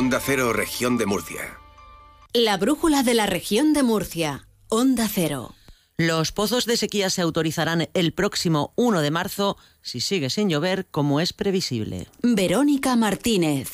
Onda Cero, región de Murcia. La brújula de la región de Murcia. Onda Cero. Los pozos de sequía se autorizarán el próximo 1 de marzo si sigue sin llover como es previsible. Verónica Martínez.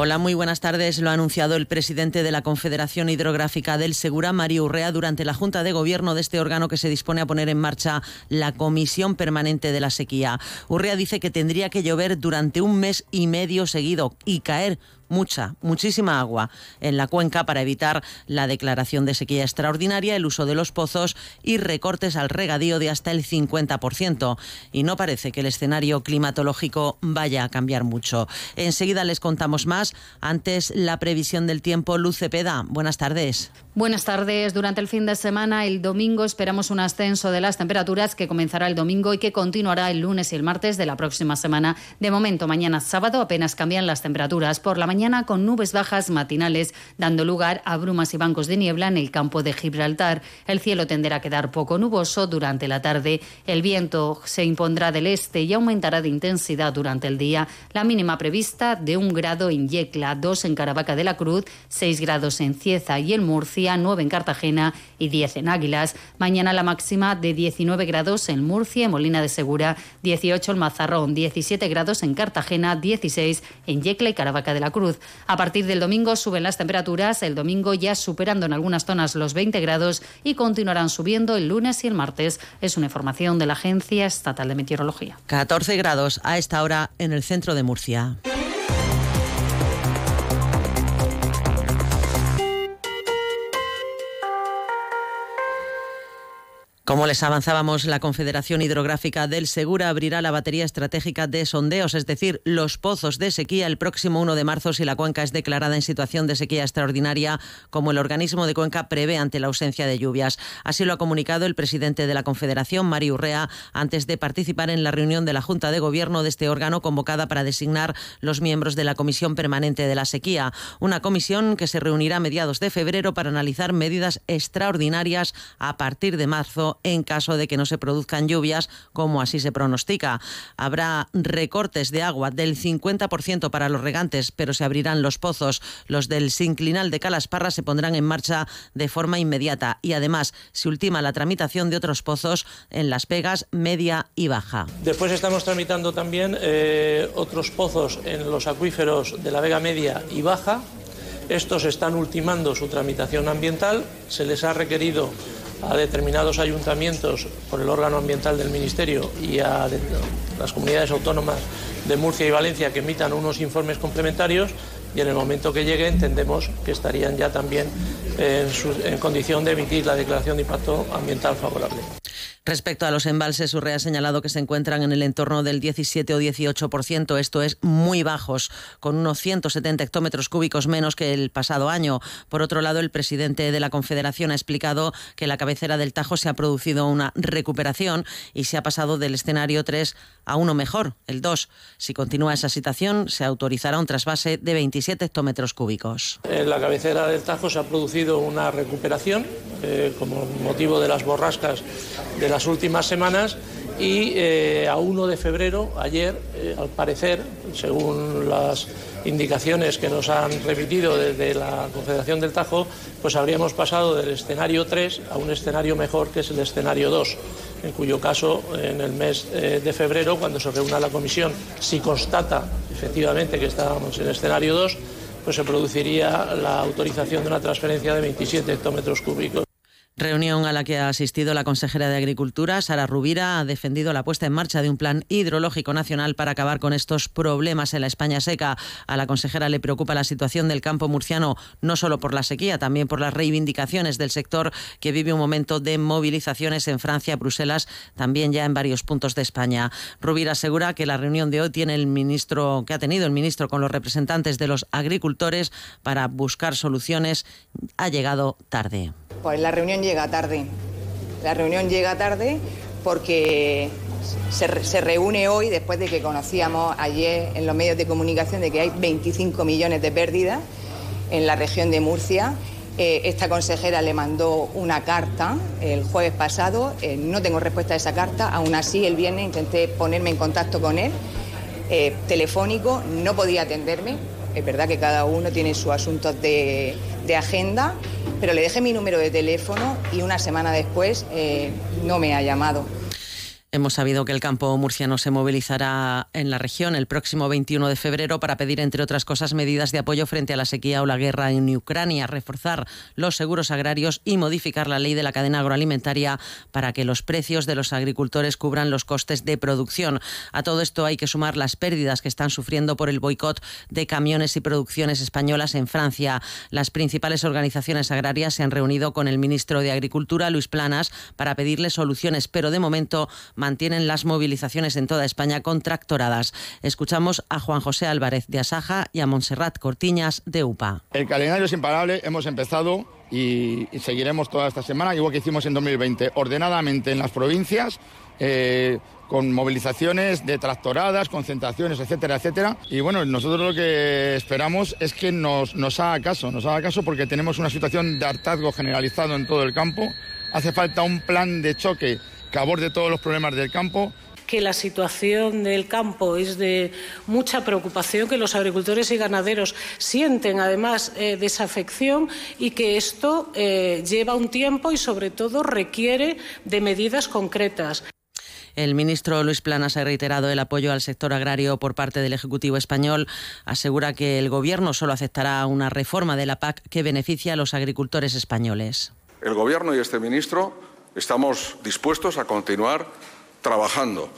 Hola, muy buenas tardes. Lo ha anunciado el presidente de la Confederación Hidrográfica del Segura, Mario Urrea, durante la Junta de Gobierno de este órgano que se dispone a poner en marcha la Comisión Permanente de la Sequía. Urrea dice que tendría que llover durante un mes y medio seguido y caer mucha, muchísima agua en la cuenca para evitar la declaración de sequía extraordinaria, el uso de los pozos y recortes al regadío de hasta el 50%. Y no parece que el escenario climatológico vaya a cambiar mucho. Enseguida les contamos más. Antes, la previsión del tiempo. Luz Cepeda, buenas tardes. Buenas tardes. Durante el fin de semana, el domingo, esperamos un ascenso de las temperaturas que comenzará el domingo y que continuará el lunes y el martes de la próxima semana. De momento, mañana sábado apenas cambian las temperaturas. Por la mañana mañana con nubes bajas matinales, dando lugar a brumas y bancos de niebla en el campo de Gibraltar. El cielo tenderá a quedar poco nuboso durante la tarde. El viento se impondrá del este y aumentará de intensidad durante el día. La mínima prevista de un grado en Yecla, dos en Caravaca de la Cruz, seis grados en Cieza y en Murcia, nueve en Cartagena y diez en Águilas. Mañana la máxima de 19 grados en Murcia y Molina de Segura, 18 en Mazarrón, 17 grados en Cartagena, 16 en Yecla y Caravaca de la Cruz. A partir del domingo suben las temperaturas, el domingo ya superando en algunas zonas los 20 grados y continuarán subiendo el lunes y el martes. Es una información de la Agencia Estatal de Meteorología. 14 grados a esta hora en el centro de Murcia. Como les avanzábamos, la Confederación Hidrográfica del Segura abrirá la batería estratégica de sondeos, es decir, los pozos de sequía el próximo 1 de marzo si la cuenca es declarada en situación de sequía extraordinaria, como el organismo de cuenca prevé ante la ausencia de lluvias. Así lo ha comunicado el presidente de la Confederación, Mario Urrea, antes de participar en la reunión de la Junta de Gobierno de este órgano convocada para designar los miembros de la Comisión Permanente de la Sequía, una comisión que se reunirá a mediados de febrero para analizar medidas extraordinarias a partir de marzo en caso de que no se produzcan lluvias, como así se pronostica. Habrá recortes de agua del 50% para los regantes, pero se abrirán los pozos. Los del sinclinal de Calasparra se pondrán en marcha de forma inmediata y además se ultima la tramitación de otros pozos en Las Pegas, Media y Baja. Después estamos tramitando también eh, otros pozos en los acuíferos de la Vega Media y Baja. Estos están ultimando su tramitación ambiental. Se les ha requerido a determinados ayuntamientos por el órgano ambiental del Ministerio y a las comunidades autónomas de Murcia y Valencia que emitan unos informes complementarios y en el momento que llegue entendemos que estarían ya también en, en condición de emitir la declaración de impacto ambiental favorable. Respecto a los embalses, Urrea ha señalado que se encuentran en el entorno del 17 o 18%, esto es muy bajos, con unos 170 hectómetros cúbicos menos que el pasado año. Por otro lado, el presidente de la Confederación ha explicado que la cabecera del Tajo se ha producido una recuperación y se ha pasado del escenario 3 a uno mejor, el 2. Si continúa esa situación, se autorizará un trasvase de 27 hectómetros cúbicos. En la cabecera del Tajo se ha producido una recuperación eh, como motivo de las borrascas de las últimas semanas y eh, a 1 de febrero, ayer, eh, al parecer, según las indicaciones que nos han repetido desde la Confederación del Tajo, pues habríamos pasado del escenario 3 a un escenario mejor que es el escenario 2, en cuyo caso en el mes eh, de febrero, cuando se reúna la comisión, si constata efectivamente que estábamos en escenario 2, pues se produciría la autorización de una transferencia de 27 hectómetros cúbicos. Reunión a la que ha asistido la consejera de Agricultura, Sara Rubira, ha defendido la puesta en marcha de un plan hidrológico nacional para acabar con estos problemas en la España seca. A la consejera le preocupa la situación del campo murciano, no solo por la sequía, también por las reivindicaciones del sector que vive un momento de movilizaciones en Francia, Bruselas, también ya en varios puntos de España. Rubira asegura que la reunión de hoy tiene el ministro que ha tenido el ministro con los representantes de los agricultores para buscar soluciones ha llegado tarde. Pues la reunión llega tarde. La reunión llega tarde porque se, se, reúne hoy después de que conocíamos ayer en los medios de comunicación de que hay 25 millones de pérdidas en la región de Murcia. Eh, esta consejera le mandó una carta el jueves pasado, eh, no tengo respuesta a esa carta, aún así el viernes intenté ponerme en contacto con él, eh, telefónico, no podía atenderme, es verdad que cada uno tiene sus asuntos de, agenda, pero le dejé mi número de teléfono y una semana después no me ha llamado. Hemos sabido que el campo murciano se movilizará en la región el próximo 21 de febrero para pedir, entre otras cosas, medidas de apoyo frente a la sequía o la guerra en Ucrania, reforzar los seguros agrarios y modificar la ley de la cadena agroalimentaria para que los precios de los agricultores cubran los costes de producción. A todo esto hay que sumar las pérdidas que están sufriendo por el boicot de camiones y producciones españolas en Francia. Las principales organizaciones agrarias se han reunido con el ministro de Agricultura, Luis Planas, para pedirle soluciones, pero de momento mantienen las movilizaciones en toda España contractoradas. Escuchamos a Juan José Álvarez de Asaja y a Montserrat Cortiñas de UPA. El calendario es imparable, hemos empezado y, seguiremos toda esta semana, igual que hicimos en 2020, ordenadamente en las provincias. Eh, con movilizaciones de tractoradas, concentraciones, etcétera, etcétera. Y bueno, nosotros lo que esperamos es que nos haga caso, nos haga caso porque tenemos una situación de hartazgo generalizado en todo el campo. Hace falta un plan de choque que aborde todos los problemas del campo que la situación del campo es de mucha preocupación, que los agricultores y ganaderos sienten además eh, desafección y que esto eh, lleva un tiempo y sobre todo requiere de medidas concretas. El ministro Luis Planas ha reiterado el apoyo al sector agrario por parte del Ejecutivo español. Asegura que el Gobierno solo aceptará una reforma de la PAC que beneficie a los agricultores españoles. El Gobierno y este ministro Estamos dispuestos a continuar trabajando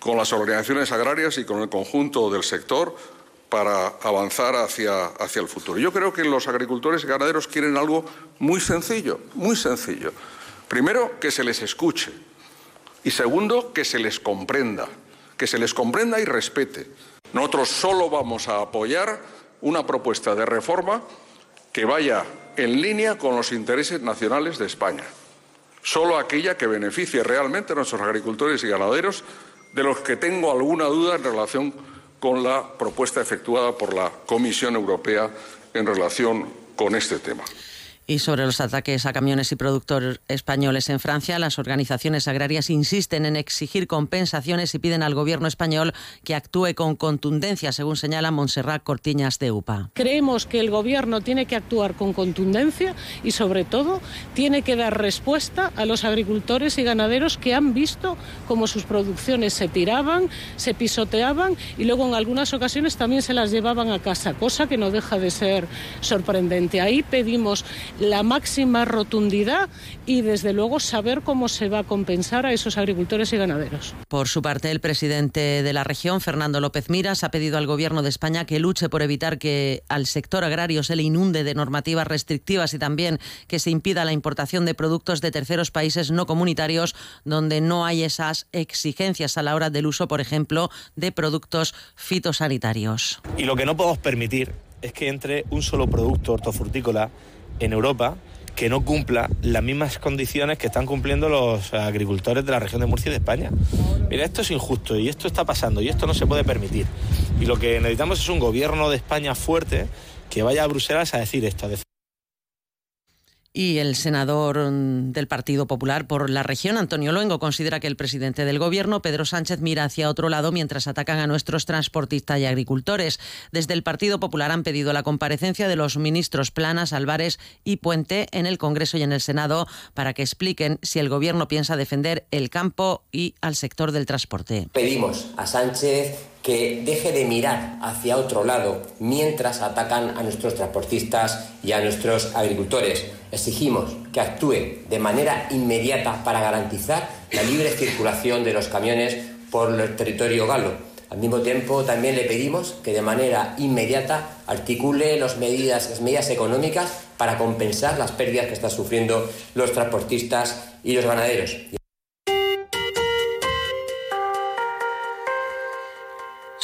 con las organizaciones agrarias y con el conjunto del sector para avanzar hacia, hacia el futuro. Yo creo que los agricultores y ganaderos quieren algo muy sencillo, muy sencillo. Primero, que se les escuche. Y segundo, que se les comprenda. Que se les comprenda y respete. Nosotros solo vamos a apoyar una propuesta de reforma que vaya en línea con los intereses nacionales de España solo aquella que beneficie realmente a nuestros agricultores y ganaderos, de los que tengo alguna duda en relación con la propuesta efectuada por la Comisión Europea en relación con este tema. Y sobre los ataques a camiones y productores españoles en Francia, las organizaciones agrarias insisten en exigir compensaciones y piden al gobierno español que actúe con contundencia, según señala Montserrat Cortiñas de UPA. Creemos que el gobierno tiene que actuar con contundencia y, sobre todo, tiene que dar respuesta a los agricultores y ganaderos que han visto cómo sus producciones se tiraban, se pisoteaban y luego en algunas ocasiones también se las llevaban a casa, cosa que no deja de ser sorprendente. Ahí pedimos la máxima rotundidad y desde luego saber cómo se va a compensar a esos agricultores y ganaderos. Por su parte, el presidente de la región, Fernando López Miras, ha pedido al Gobierno de España que luche por evitar que al sector agrario se le inunde de normativas restrictivas y también que se impida la importación de productos de terceros países no comunitarios donde no hay esas exigencias a la hora del uso, por ejemplo, de productos fitosanitarios. Y lo que no podemos permitir es que entre un solo producto hortofrutícola en Europa que no cumpla las mismas condiciones que están cumpliendo los agricultores de la región de Murcia y de España. Mira, esto es injusto y esto está pasando y esto no se puede permitir. Y lo que necesitamos es un gobierno de España fuerte que vaya a Bruselas a decir esto, y el senador mm, del Partido Popular por la región, Antonio Luengo, considera que el presidente del Gobierno, Pedro Sánchez, mira hacia otro lado mientras atacan a nuestros transportistas y agricultores. Desde el Partido Popular han pedido la comparecencia de los ministros Planas, Álvarez y Puente en el Congreso y en el Senado para que expliquen si el Gobierno piensa defender el campo y al sector del transporte. Pedimos a Sánchez que deje de mirar hacia otro lado mientras atacan a nuestros transportistas y a nuestros agricultores. Exigimos que actúe de manera inmediata para garantizar la libre circulación de los camiones por el territorio galo. Al mismo tiempo, también le pedimos que de manera inmediata articule las medidas, las medidas económicas para compensar las pérdidas que están sufriendo los transportistas y los ganaderos.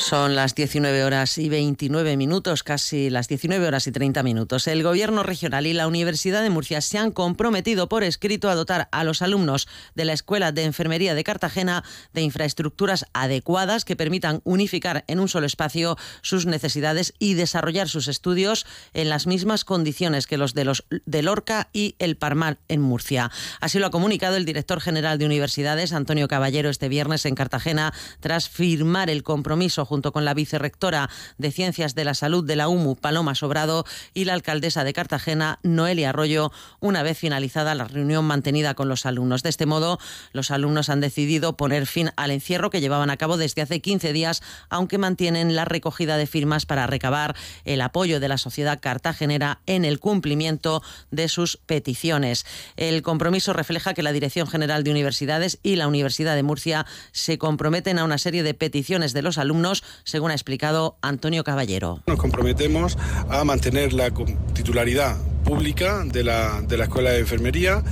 Son las 19 horas y 29 minutos, casi las 19 horas y 30 minutos. El Gobierno regional y la Universidad de Murcia se han comprometido por escrito a dotar a los alumnos de la Escuela de Enfermería de Cartagena de infraestructuras adecuadas que permitan unificar en un solo espacio sus necesidades y desarrollar sus estudios en las mismas condiciones que los de los de Lorca y el Parmar en Murcia. Así lo ha comunicado el director general de Universidades, Antonio Caballero, este viernes en Cartagena, tras firmar el compromiso junto con la vicerrectora de Ciencias de la Salud de la UMU, Paloma Sobrado, y la alcaldesa de Cartagena, Noelia Arroyo, una vez finalizada la reunión mantenida con los alumnos. De este modo, los alumnos han decidido poner fin al encierro que llevaban a cabo desde hace 15 días, aunque mantienen la recogida de firmas para recabar el apoyo de la sociedad cartagenera en el cumplimiento de sus peticiones. El compromiso refleja que la Dirección General de Universidades y la Universidad de Murcia se comprometen a una serie de peticiones de los alumnos según ha explicado Antonio Caballero. Nos comprometemos a mantener la titularidad pública de la, de la Escuela de Enfermería.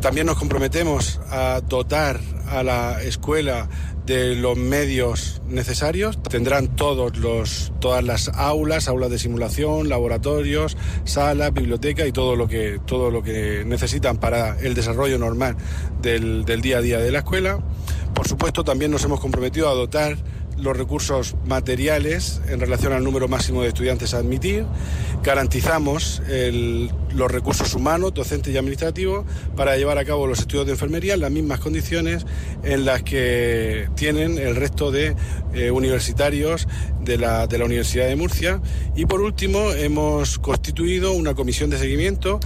También nos comprometemos a dotar a la escuela de los medios necesarios. Tendrán todos los, todas las aulas, aulas de simulación, laboratorios, salas, biblioteca y todo lo que, todo lo que necesitan para el desarrollo normal del, del día a día de la escuela. Por supuesto, también nos hemos comprometido a dotar los recursos materiales en relación al número máximo de estudiantes a admitir, garantizamos los recursos humanos, docentes y administrativos para llevar a cabo los estudios de enfermería en las mismas condiciones en las que tienen el resto de eh, universitarios de la, de la Universidad de Murcia. Y por último, hemos constituido una comisión de seguimiento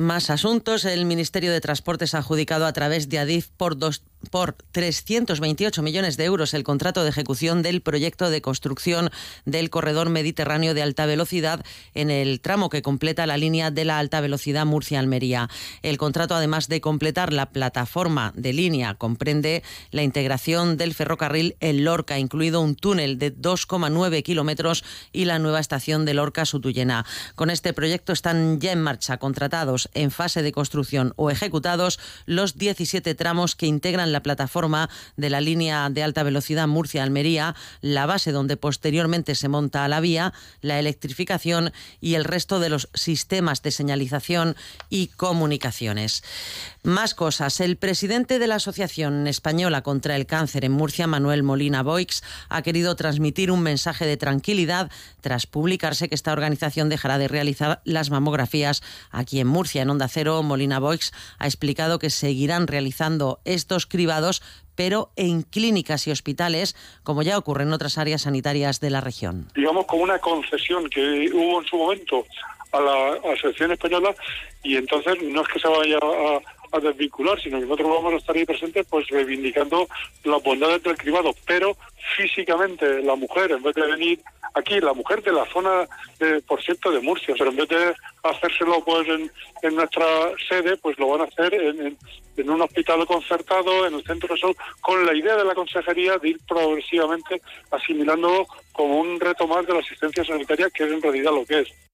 más asuntos. El Ministerio de Transportes ha adjudicado a través de ADIF por dos, por 328 millones de euros el contrato de ejecución del proyecto de construcción del corredor mediterráneo de alta velocidad en el tramo que completa la línea de la alta velocidad Murcia-Almería. El contrato, además de completar la plataforma de línea, comprende la integración del ferrocarril en Lorca, incluido un túnel de 2,9 kilómetros y la nueva estación de Lorca-Sutuyena. Con este proyecto están ya en marcha, contratados en fase de construcción o ejecutados los 17 tramos que integran la plataforma de la línea de alta velocidad Murcia-Almería, la base donde posteriormente se monta la vía, la electrificación y el resto de los sistemas de señalización y comunicaciones. Más cosas. El presidente de la Asociación Española contra el Cáncer en Murcia, Manuel Molina Boix, ha querido transmitir un mensaje de tranquilidad tras publicarse que esta organización dejará de realizar las mamografías aquí en Murcia. En Onda Cero, Molina Boix ha explicado que seguirán realizando estos cribados pero en clínicas y hospitales, como ya ocurre en otras áreas sanitarias de la región. Digamos como una concesión que hubo en su momento a la Asociación Española y entonces no es que se vaya a, a desvincular, sino que nosotros vamos a estar ahí presentes pues reivindicando las bondades del cribado, pero físicamente la mujer, en vez de venir aquí, la mujer de la zona, de, por cierto, de Murcia, pero en vez de hacérselo pues en, nuestra sede, pues lo van a hacer en, en, un hospital concertado, en el centro de salud, con la idea de la consejería de ir progresivamente asimilando como un reto más de la asistencia sanitaria, que es en realidad lo que es.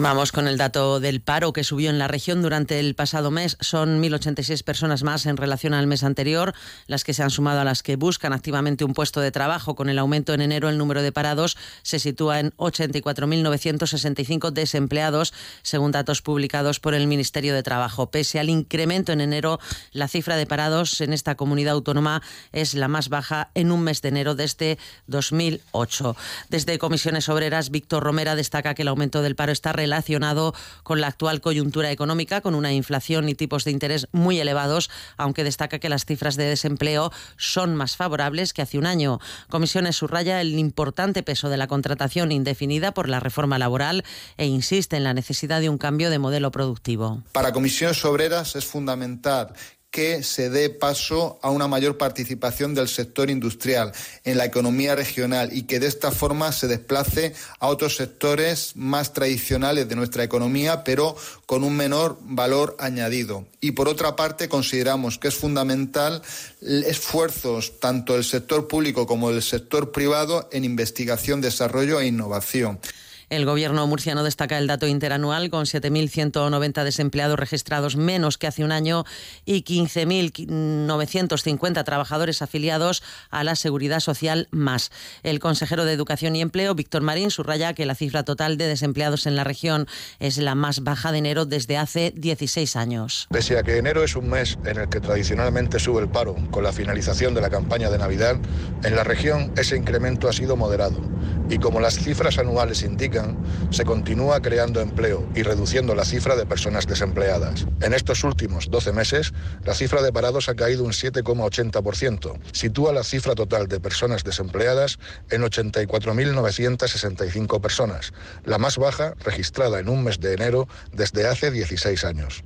Vamos con el dato del paro que subió en la región durante el pasado mes. Son 1.086 personas más en relación al mes anterior, las que se han sumado a las que buscan activamente un puesto de trabajo. Con el aumento en enero, el número de parados se sitúa en 84.965 desempleados, según datos publicados por el Ministerio de Trabajo. Pese al incremento en enero, la cifra de parados en esta comunidad autónoma es la más baja en un mes de enero desde 2008. Desde Comisiones Obreras, Víctor Romera destaca que el aumento del paro está relacionado con la actual coyuntura económica, con una inflación y tipos de interés muy elevados, aunque destaca que las cifras de desempleo son más favorables que hace un año. Comisiones subraya el importante peso de la contratación indefinida por la reforma laboral e insiste en la necesidad de un cambio de modelo productivo. Para comisiones obreras es fundamental que se dé paso a una mayor participación del sector industrial en la economía regional y que de esta forma se desplace a otros sectores más tradicionales de nuestra economía, pero con un menor valor añadido. Y por otra parte, consideramos que es fundamental esfuerzos tanto del sector público como del sector privado en investigación, desarrollo e innovación. El gobierno murciano destaca el dato interanual con 7.190 desempleados registrados menos que hace un año y 15.950 trabajadores afiliados a la seguridad social más. El consejero de Educación y Empleo, Víctor Marín, subraya que la cifra total de desempleados en la región es la más baja de enero desde hace 16 años. Pese a que enero es un mes en el que tradicionalmente sube el paro con la finalización de la campaña de Navidad, en la región ese incremento ha sido moderado y como las cifras anuales indican, se continúa creando empleo y reduciendo la cifra de personas desempleadas. En estos últimos 12 meses, la cifra de parados ha caído un 7,80%. Sitúa la cifra total de personas desempleadas en 84.965 personas, la más baja registrada en un mes de enero desde hace 16 años.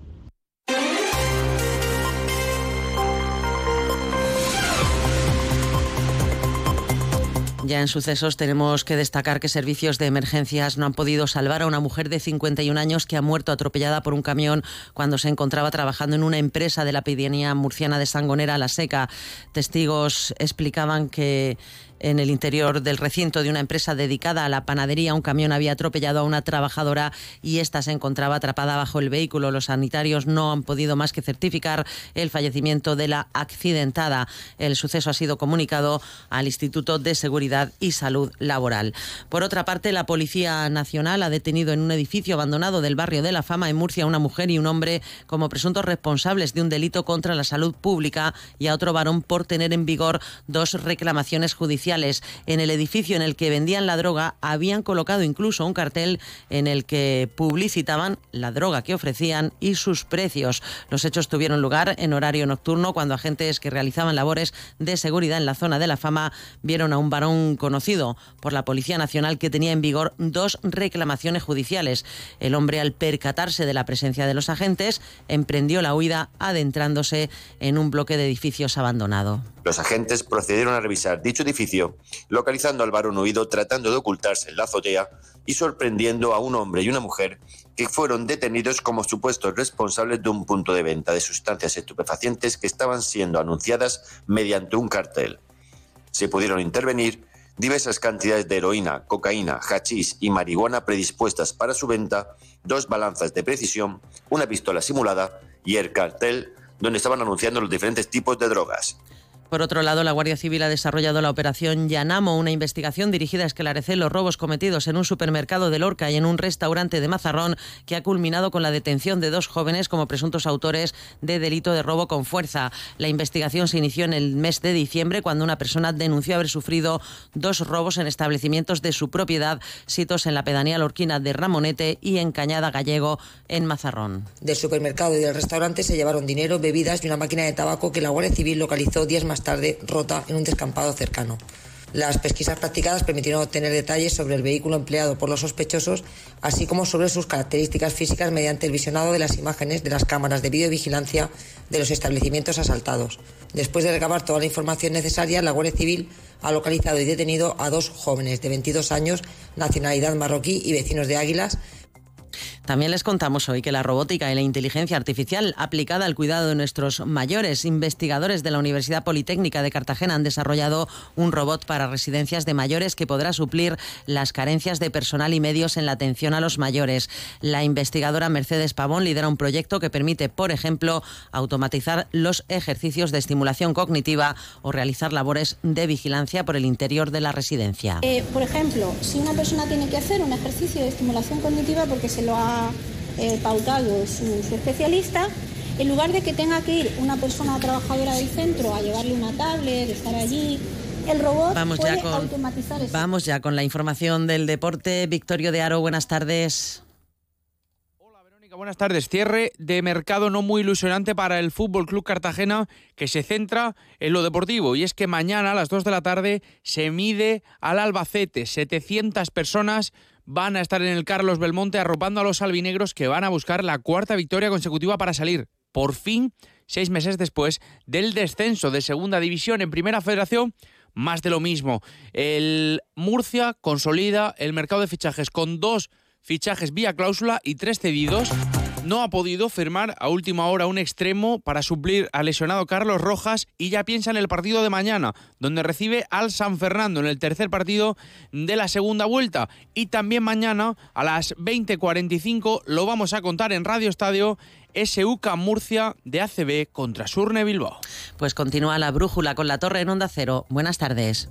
Ya en sucesos tenemos que destacar que servicios de emergencias no han podido salvar a una mujer de 51 años que ha muerto atropellada por un camión cuando se encontraba trabajando en una empresa de la pedanía murciana de Sangonera, La Seca. Testigos explicaban que en el interior del recinto de una empresa dedicada a la panadería. Un camión había atropellado a una trabajadora y esta se encontraba atrapada bajo el vehículo. Los sanitarios no han podido más que certificar el fallecimiento de la accidentada. El suceso ha sido comunicado al Instituto de Seguridad y Salud Laboral. Por otra parte, la Policía Nacional ha detenido en un edificio abandonado del barrio de La Fama en Murcia a una mujer y un hombre como presuntos responsables de un delito contra la salud pública y a otro varón por tener en vigor dos reclamaciones judiciales en el edificio en el que vendían la droga habían colocado incluso un cartel en el que publicitaban la droga que ofrecían y sus precios. Los hechos tuvieron lugar en horario nocturno cuando agentes que realizaban labores de seguridad en la zona de la fama vieron a un varón conocido por la Policía Nacional que tenía en vigor dos reclamaciones judiciales. El hombre, al percatarse de la presencia de los agentes, emprendió la huida adentrándose en un bloque de edificios abandonado. Los agentes procedieron a revisar dicho edificio, localizando al varón huido tratando de ocultarse en la azotea y sorprendiendo a un hombre y una mujer que fueron detenidos como supuestos responsables de un punto de venta de sustancias estupefacientes que estaban siendo anunciadas mediante un cartel. Se pudieron intervenir diversas cantidades de heroína, cocaína, hachís y marihuana predispuestas para su venta, dos balanzas de precisión, una pistola simulada y el cartel donde estaban anunciando los diferentes tipos de drogas. Por otro lado, la Guardia Civil ha desarrollado la operación Yanamo, una investigación dirigida a esclarecer los robos cometidos en un supermercado de Lorca y en un restaurante de Mazarrón, que ha culminado con la detención de dos jóvenes como presuntos autores de delito de robo con fuerza. La investigación se inició en el mes de diciembre cuando una persona denunció haber sufrido dos robos en establecimientos de su propiedad, sitos en la pedanía lorquina de Ramonete y en Cañada Gallego, en Mazarrón. Del supermercado y del restaurante se llevaron dinero, bebidas y una máquina de tabaco que la Guardia Civil localizó días más tarde rota en un descampado cercano. Las pesquisas practicadas permitieron obtener detalles sobre el vehículo empleado por los sospechosos, así como sobre sus características físicas mediante el visionado de las imágenes de las cámaras de videovigilancia de los establecimientos asaltados. Después de recabar toda la información necesaria, la Guardia Civil ha localizado y detenido a dos jóvenes de 22 años, nacionalidad marroquí y vecinos de Águilas, también les contamos hoy que la robótica y la inteligencia artificial aplicada al cuidado de nuestros mayores, investigadores de la Universidad Politécnica de Cartagena han desarrollado un robot para residencias de mayores que podrá suplir las carencias de personal y medios en la atención a los mayores. La investigadora Mercedes Pavón lidera un proyecto que permite, por ejemplo, automatizar los ejercicios de estimulación cognitiva o realizar labores de vigilancia por el interior de la residencia. Eh, por ejemplo, si una persona tiene que hacer un ejercicio de estimulación cognitiva porque se lo ha eh, pautado su, especialista, en lugar de que tenga que ir una persona trabajadora del centro a llevarle una tablet, estar allí, el robot vamos puede ya con, automatizar eso. Vamos ya con la información del deporte. Victorio de Aro, buenas tardes. Buenas tardes. Cierre de mercado no muy ilusionante para el Fútbol Club Cartagena, que se centra en lo deportivo. Y es que mañana a las 2 de la tarde se mide al Albacete. 700 personas van a estar en el Carlos Belmonte arropando a los albinegros que van a buscar la cuarta victoria consecutiva para salir, por fin, seis meses después del descenso de segunda división en primera federación. Más de lo mismo. El Murcia consolida el mercado de fichajes con dos fichajes vía cláusula y tres cedidos no ha podido firmar a última hora un extremo para suplir al lesionado Carlos Rojas y ya piensa en el partido de mañana, donde recibe al San Fernando en el tercer partido de la segunda vuelta. Y también mañana a las 20.45 lo vamos a contar en Radio Estadio SUK Murcia de ACB contra Surne Bilbao. Pues continúa la brújula con la torre en Onda Cero. Buenas tardes.